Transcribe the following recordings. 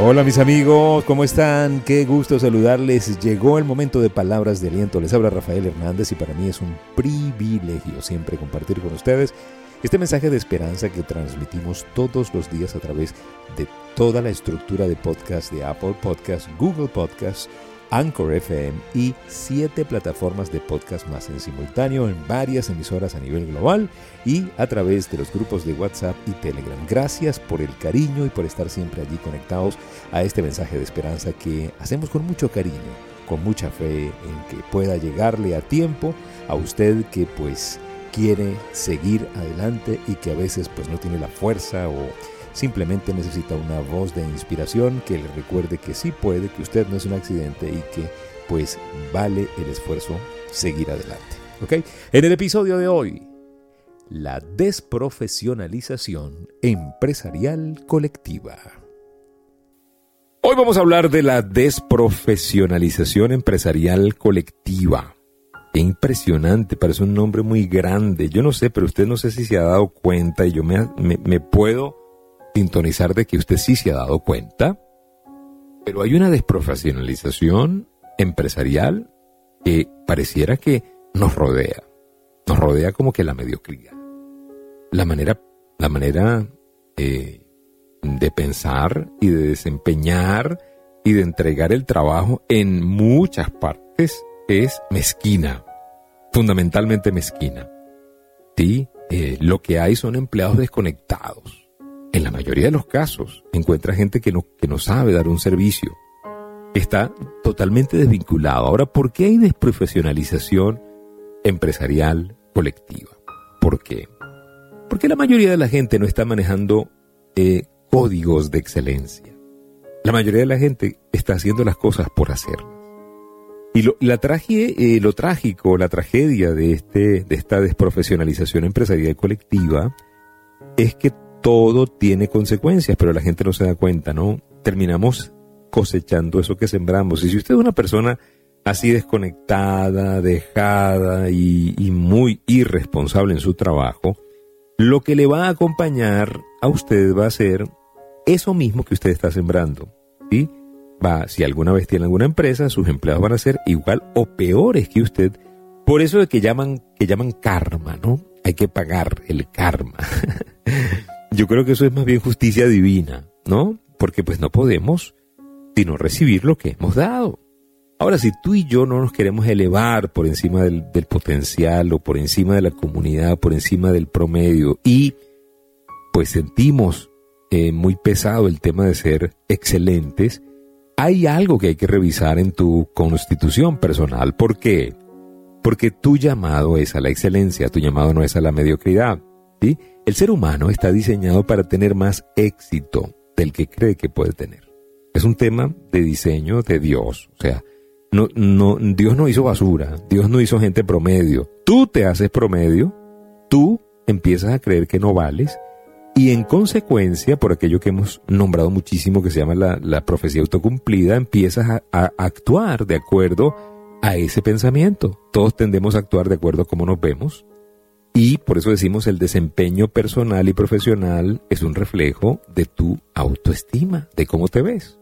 Hola mis amigos, ¿cómo están? Qué gusto saludarles. Llegó el momento de palabras de aliento. Les habla Rafael Hernández y para mí es un privilegio siempre compartir con ustedes este mensaje de esperanza que transmitimos todos los días a través de toda la estructura de podcast de Apple Podcasts, Google Podcasts, Anchor FM y siete plataformas de podcast más en simultáneo en varias emisoras a nivel global y a través de los grupos de WhatsApp y Telegram. Gracias por el cariño y por estar siempre allí conectados a este mensaje de esperanza que hacemos con mucho cariño, con mucha fe en que pueda llegarle a tiempo a usted que pues quiere seguir adelante y que a veces pues no tiene la fuerza o Simplemente necesita una voz de inspiración que le recuerde que sí puede, que usted no es un accidente y que pues vale el esfuerzo seguir adelante. ¿Ok? En el episodio de hoy, la desprofesionalización empresarial colectiva. Hoy vamos a hablar de la desprofesionalización empresarial colectiva. Qué impresionante, parece un nombre muy grande. Yo no sé, pero usted no sé si se ha dado cuenta y yo me, me puedo sintonizar de que usted sí se ha dado cuenta, pero hay una desprofesionalización empresarial que pareciera que nos rodea, nos rodea como que la mediocridad. La manera, la manera eh, de pensar y de desempeñar y de entregar el trabajo en muchas partes es mezquina, fundamentalmente mezquina. Sí, eh, lo que hay son empleados desconectados en la mayoría de los casos encuentra gente que no, que no sabe dar un servicio, está totalmente desvinculado. Ahora, ¿por qué hay desprofesionalización empresarial colectiva? ¿Por qué? Porque la mayoría de la gente no está manejando eh, códigos de excelencia. La mayoría de la gente está haciendo las cosas por hacerlas. Y lo, la eh, lo trágico, la tragedia de, este, de esta desprofesionalización empresarial colectiva es que todo tiene consecuencias, pero la gente no se da cuenta, ¿no? Terminamos cosechando eso que sembramos. Y si usted es una persona así desconectada, dejada y, muy irresponsable en su trabajo, lo que le va a acompañar a usted va a ser eso mismo que usted está sembrando. ¿sí? Va, si alguna vez tiene alguna empresa, sus empleados van a ser igual o peores que usted. Por eso es que llaman, que llaman karma, ¿no? Hay que pagar el karma. Yo creo que eso es más bien justicia divina, ¿no? Porque pues no podemos sino recibir lo que hemos dado. Ahora, si tú y yo no nos queremos elevar por encima del, potencial o por encima de la comunidad, por encima del promedio, y pues sentimos eh, muy pesado el tema de ser excelentes, hay algo que hay que revisar en tu constitución personal. ¿Por qué? Porque tu llamado es a la excelencia, tu llamado no es a la mediocridad. El ser humano está diseñado para tener más éxito del que cree que puede tener. Es un tema de diseño de Dios. O sea, no, Dios no hizo basura, Dios no hizo gente promedio. Tú te haces promedio, tú empiezas a creer que no vales y en consecuencia, por aquello que hemos nombrado muchísimo que se llama la, profecía autocumplida, empiezas a, a, actuar de acuerdo a ese pensamiento. Todos tendemos a actuar de acuerdo a cómo nos vemos, y por eso decimos el desempeño personal y profesional es un reflejo de tu autoestima, de cómo te ves.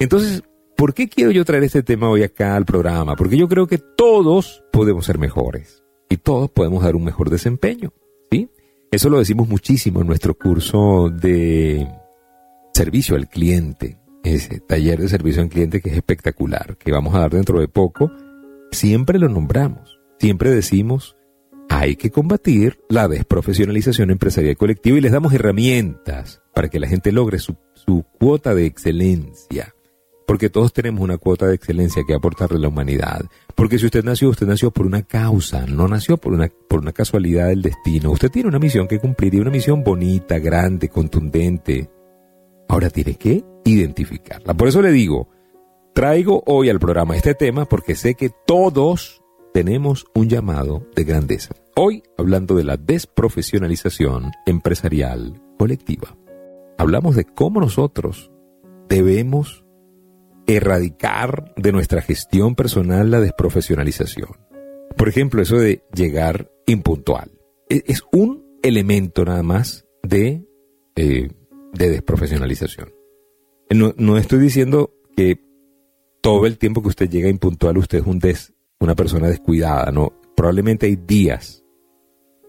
Entonces, ¿por qué quiero yo traer este tema hoy acá al programa? Porque yo creo que todos podemos ser mejores y todos podemos dar un mejor desempeño. ¿sí? Eso lo decimos muchísimo en nuestro curso de servicio al cliente, ese taller de servicio al cliente que es espectacular, que vamos a dar dentro de poco. Siempre lo nombramos, siempre decimos hay que combatir la desprofesionalización empresarial colectiva y les damos herramientas para que la gente logre su, cuota de excelencia. Porque todos tenemos una cuota de excelencia que aportarle a la humanidad. Porque si usted nació, usted nació por una causa, no nació por una, por una casualidad del destino. Usted tiene una misión que cumplir y una misión bonita, grande, contundente. Ahora tiene que identificarla. Por eso le digo, traigo hoy al programa este tema porque sé que todos tenemos un llamado de grandeza. Hoy hablando de la desprofesionalización empresarial colectiva. Hablamos de cómo nosotros debemos erradicar de nuestra gestión personal la desprofesionalización. Por ejemplo, eso de llegar impuntual. E, es un elemento nada más de, eh, de desprofesionalización. No, no estoy diciendo que todo el tiempo que usted llega impuntual usted es un des, una persona descuidada, ¿no? Probablemente hay días,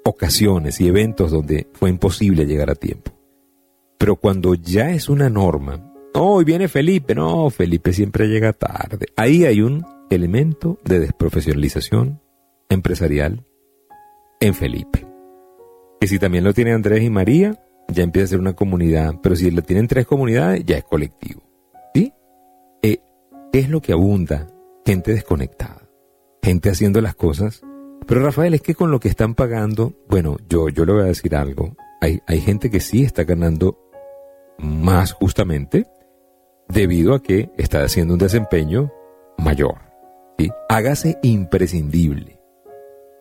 ocasiones y eventos donde fue imposible llegar a tiempo. Pero cuando ya es una norma, hoy viene Felipe, no, Felipe siempre llega tarde. Ahí hay un elemento de desprofesionalización empresarial en Felipe. Que si también lo tiene Andrés y María, ya empieza a ser una comunidad. Pero si lo tienen tres comunidades, ya es colectivo. ¿Sí? Eh, ¿Qué es lo que abunda? Gente desconectada. Gente haciendo las cosas. Pero Rafael, es que con lo que están pagando, bueno, yo, yo le voy a decir algo. Hay, hay gente que sí está ganando más justamente debido a que está haciendo un desempeño mayor. ¿sí? Hágase imprescindible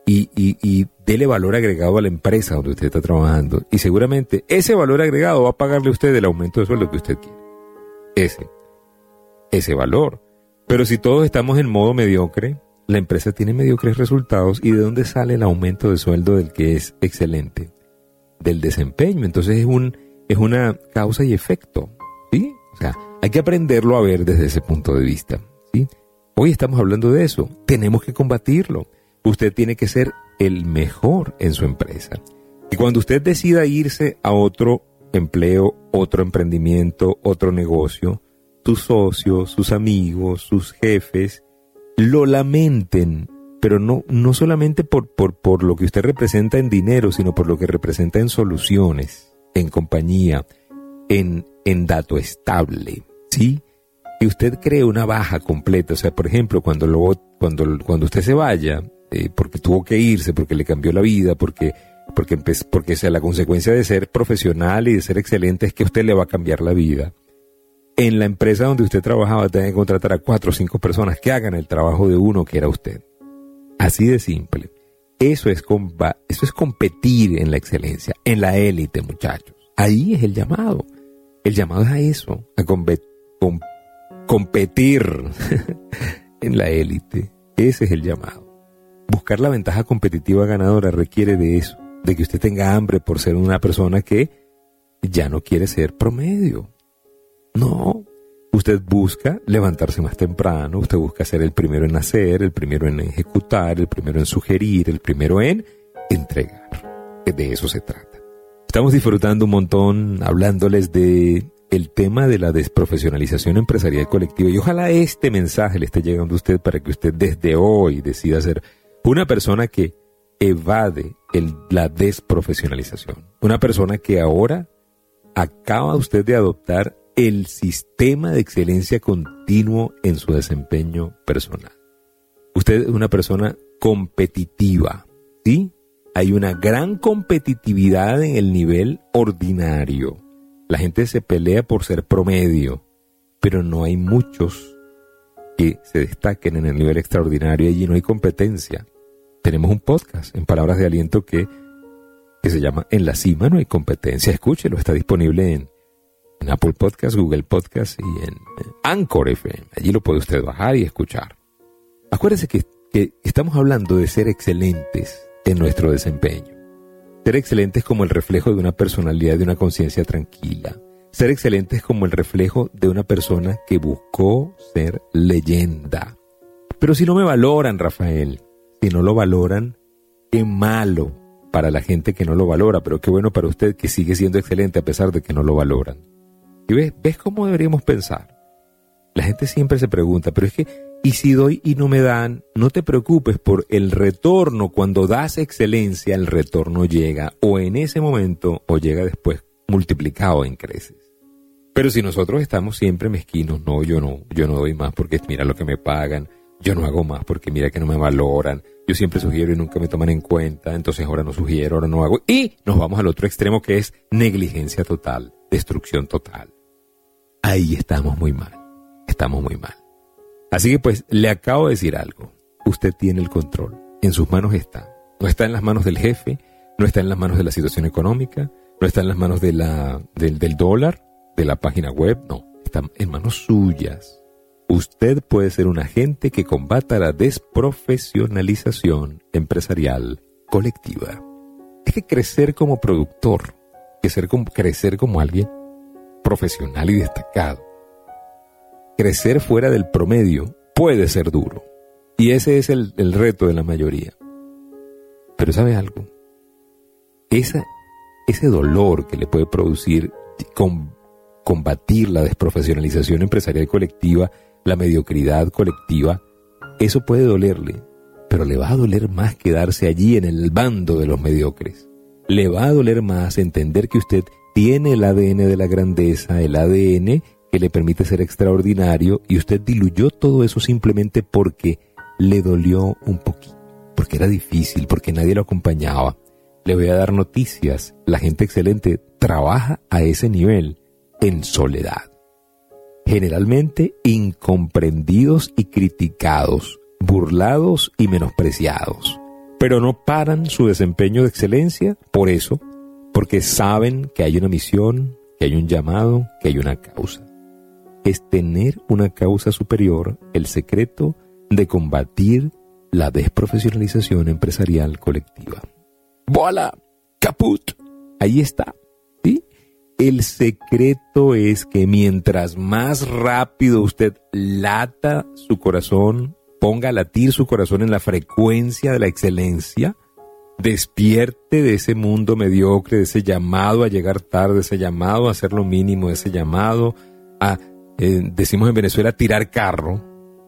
y, y, y dele valor agregado a la empresa donde usted está trabajando. Y seguramente ese valor agregado va a pagarle a usted el aumento de sueldo que usted quiere. Ese. Ese valor. Pero si todos estamos en modo mediocre, la empresa tiene mediocres resultados. ¿Y de dónde sale el aumento de sueldo del que es excelente? Del desempeño. Entonces es, un, es una causa y efecto. ¿Sí? O sea, hay que aprenderlo a ver desde ese punto de vista. ¿sí? Hoy estamos hablando de eso. Tenemos que combatirlo usted tiene que ser el mejor en su empresa. Y cuando usted decida irse a otro empleo, otro emprendimiento, otro negocio, sus socios, sus amigos, sus jefes, lo lamenten, pero no, no solamente por, por, por lo que usted representa en dinero, sino por lo que representa en soluciones, en compañía, en, en dato estable, ¿sí? Y usted cree una baja completa, o sea, por ejemplo, cuando, cuando, cuando usted se vaya, eh, porque tuvo que irse, porque le cambió la vida, porque, porque, porque sea, la consecuencia de ser profesional y de ser excelente es que usted le va a cambiar la vida. En la empresa donde usted trabajaba, tiene que contratar a cuatro o cinco personas que hagan el trabajo de uno que era usted. Así de simple. Eso es, eso es competir en la excelencia, en la élite, muchachos. Ahí es el llamado. El llamado es a eso, a competir en la élite. Ese es el llamado. Buscar la ventaja competitiva ganadora requiere de eso, de que usted tenga hambre por ser una persona que ya no quiere ser promedio. No, usted busca levantarse más temprano, usted busca ser el primero en hacer, el primero en ejecutar, el primero en sugerir, el primero en entregar. De eso se trata. Estamos disfrutando un montón hablándoles de el tema de la desprofesionalización empresarial colectiva y ojalá este mensaje le esté llegando a usted para que usted desde hoy decida ser una persona que evade la desprofesionalización. Una persona que ahora acaba usted de adoptar el sistema de excelencia continuo en su desempeño personal. Usted es una persona competitiva, ¿sí? Hay una gran competitividad en el nivel ordinario. La gente se pelea por ser promedio, pero no hay muchos que se destaquen en el nivel extraordinario y allí no hay competencia. Tenemos un podcast en palabras de aliento que, que se llama En la cima no hay competencia. Escúchelo, está disponible en, Apple Podcast, Google Podcast y en Anchor FM. Allí lo puede usted bajar y escuchar. Acuérdese que, que estamos hablando de ser excelentes en nuestro desempeño. Ser excelentes como el reflejo de una personalidad, de una conciencia tranquila ser excelente es como el reflejo de una persona que buscó ser leyenda. Pero si no me valoran, Rafael, si no lo valoran, qué malo para la gente que no lo valora, pero qué bueno para usted que sigue siendo excelente a pesar de que no lo valoran. ¿Y ves, ves cómo deberíamos pensar? La gente siempre se pregunta, pero es que, ¿y si doy y no me dan? No te preocupes por el retorno. Cuando das excelencia, el retorno llega o en ese momento o llega después multiplicado en creces. Pero si nosotros estamos siempre mezquinos, no, yo no, yo no doy más porque mira lo que me pagan, yo no hago más porque mira que no me valoran, yo siempre sugiero y nunca me toman en cuenta, entonces ahora no sugiero, ahora no hago, y nos vamos al otro extremo que es negligencia total, destrucción total. Ahí estamos muy mal, estamos muy mal. Así que pues le acabo de decir algo, usted tiene el control, en sus manos está, no está en las manos del jefe, no está en las manos de la situación económica, no está en las manos de la, del, dólar, de la página web, no, están en manos suyas. Usted puede ser un agente que combata la desprofesionalización empresarial colectiva. Es que crecer como productor, crecer como, crecer como alguien profesional y destacado, crecer fuera del promedio puede ser duro. Y ese es el, reto de la mayoría. Pero ¿sabe algo? Esa, ese dolor que le puede producir combatir la desprofesionalización empresarial colectiva, la mediocridad colectiva, eso puede dolerle, pero le va a doler más quedarse allí en el bando de los mediocres. Le va a doler más entender que usted tiene el ADN de la grandeza, el ADN que le permite ser extraordinario y usted diluyó todo eso simplemente porque le dolió un poquito, porque era difícil, porque nadie lo acompañaba. Le voy a dar noticias. La gente excelente trabaja a ese nivel en soledad. Generalmente incomprendidos y criticados, burlados y menospreciados. Pero no paran su desempeño de excelencia por eso, porque saben que hay una misión, que hay un llamado, que hay una causa. Es tener una causa superior el secreto de combatir la desprofesionalización empresarial colectiva. ¡Voilà! ¡Caput! Ahí está. El secreto es que mientras más rápido usted lata su corazón, ponga a latir su corazón en la frecuencia de la excelencia, despierte de ese mundo mediocre, de ese llamado a llegar tarde, ese llamado a hacer lo mínimo, ese llamado a, eh, decimos en Venezuela, tirar carro.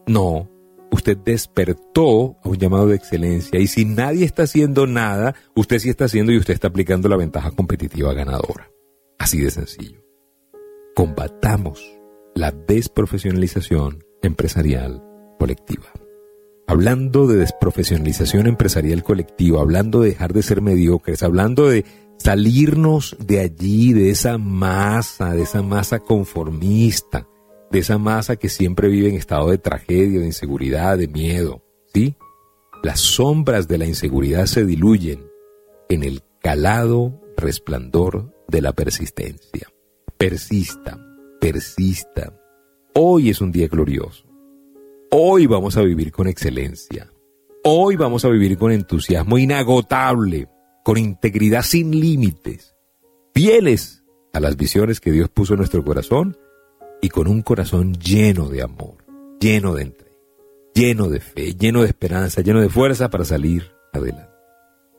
No, usted despertó a un llamado de excelencia y si nadie está haciendo nada, usted sí está haciendo y usted está aplicando la ventaja competitiva ganadora. Así de sencillo. Combatamos la desprofesionalización empresarial colectiva. Hablando de desprofesionalización empresarial colectiva, hablando de dejar de ser mediocres, hablando de salirnos de allí, de esa masa, de esa masa conformista, de esa masa que siempre vive en estado de tragedia, de inseguridad, de miedo, ¿sí? Las sombras de la inseguridad se diluyen en el calado resplandor de la persistencia. Persista, persista. Hoy es un día glorioso. Hoy vamos a vivir con excelencia. Hoy vamos a vivir con entusiasmo inagotable, con integridad sin límites, fieles a las visiones que Dios puso en nuestro corazón y con un corazón lleno de amor, lleno de entrega, lleno de fe, lleno de esperanza, lleno de fuerza para salir adelante.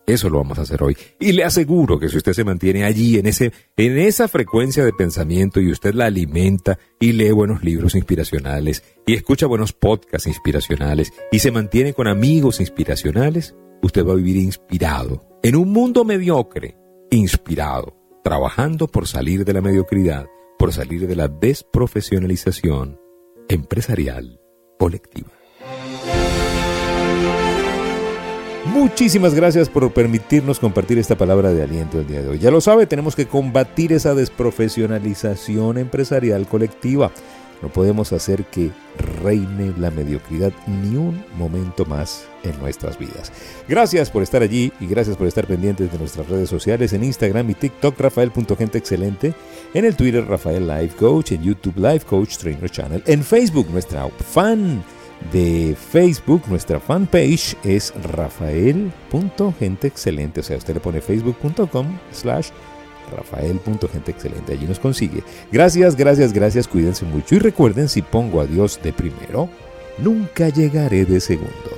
Eso lo vamos a hacer hoy. Y le aseguro que si usted se mantiene allí, en, ese, en esa frecuencia de pensamiento y usted la alimenta y lee buenos libros inspiracionales y escucha buenos podcasts inspiracionales y se mantiene con amigos inspiracionales, usted va a vivir inspirado en un mundo mediocre, inspirado, trabajando por salir de la mediocridad por salir de la desprofesionalización empresarial colectiva. Muchísimas gracias por permitirnos compartir esta palabra de aliento el día de hoy. Ya lo sabe, tenemos que combatir esa desprofesionalización empresarial colectiva. No podemos hacer que reine la mediocridad ni un momento más en nuestras vidas. Gracias por estar allí y gracias por estar pendientes de nuestras redes sociales en Instagram y TikTok rafael.genteexcelente, en el Twitter Rafael Life Coach, en YouTube Life Coach Trainer Channel, en Facebook nuestra fan de Facebook, nuestra fanpage es rafael.genteexcelente, o sea, usted le pone facebook.com slash rafael.genteexcelente. Allí nos consigue. Gracias, gracias, gracias. Cuídense mucho y recuerden, si pongo a Dios de primero, nunca llegaré de segundo.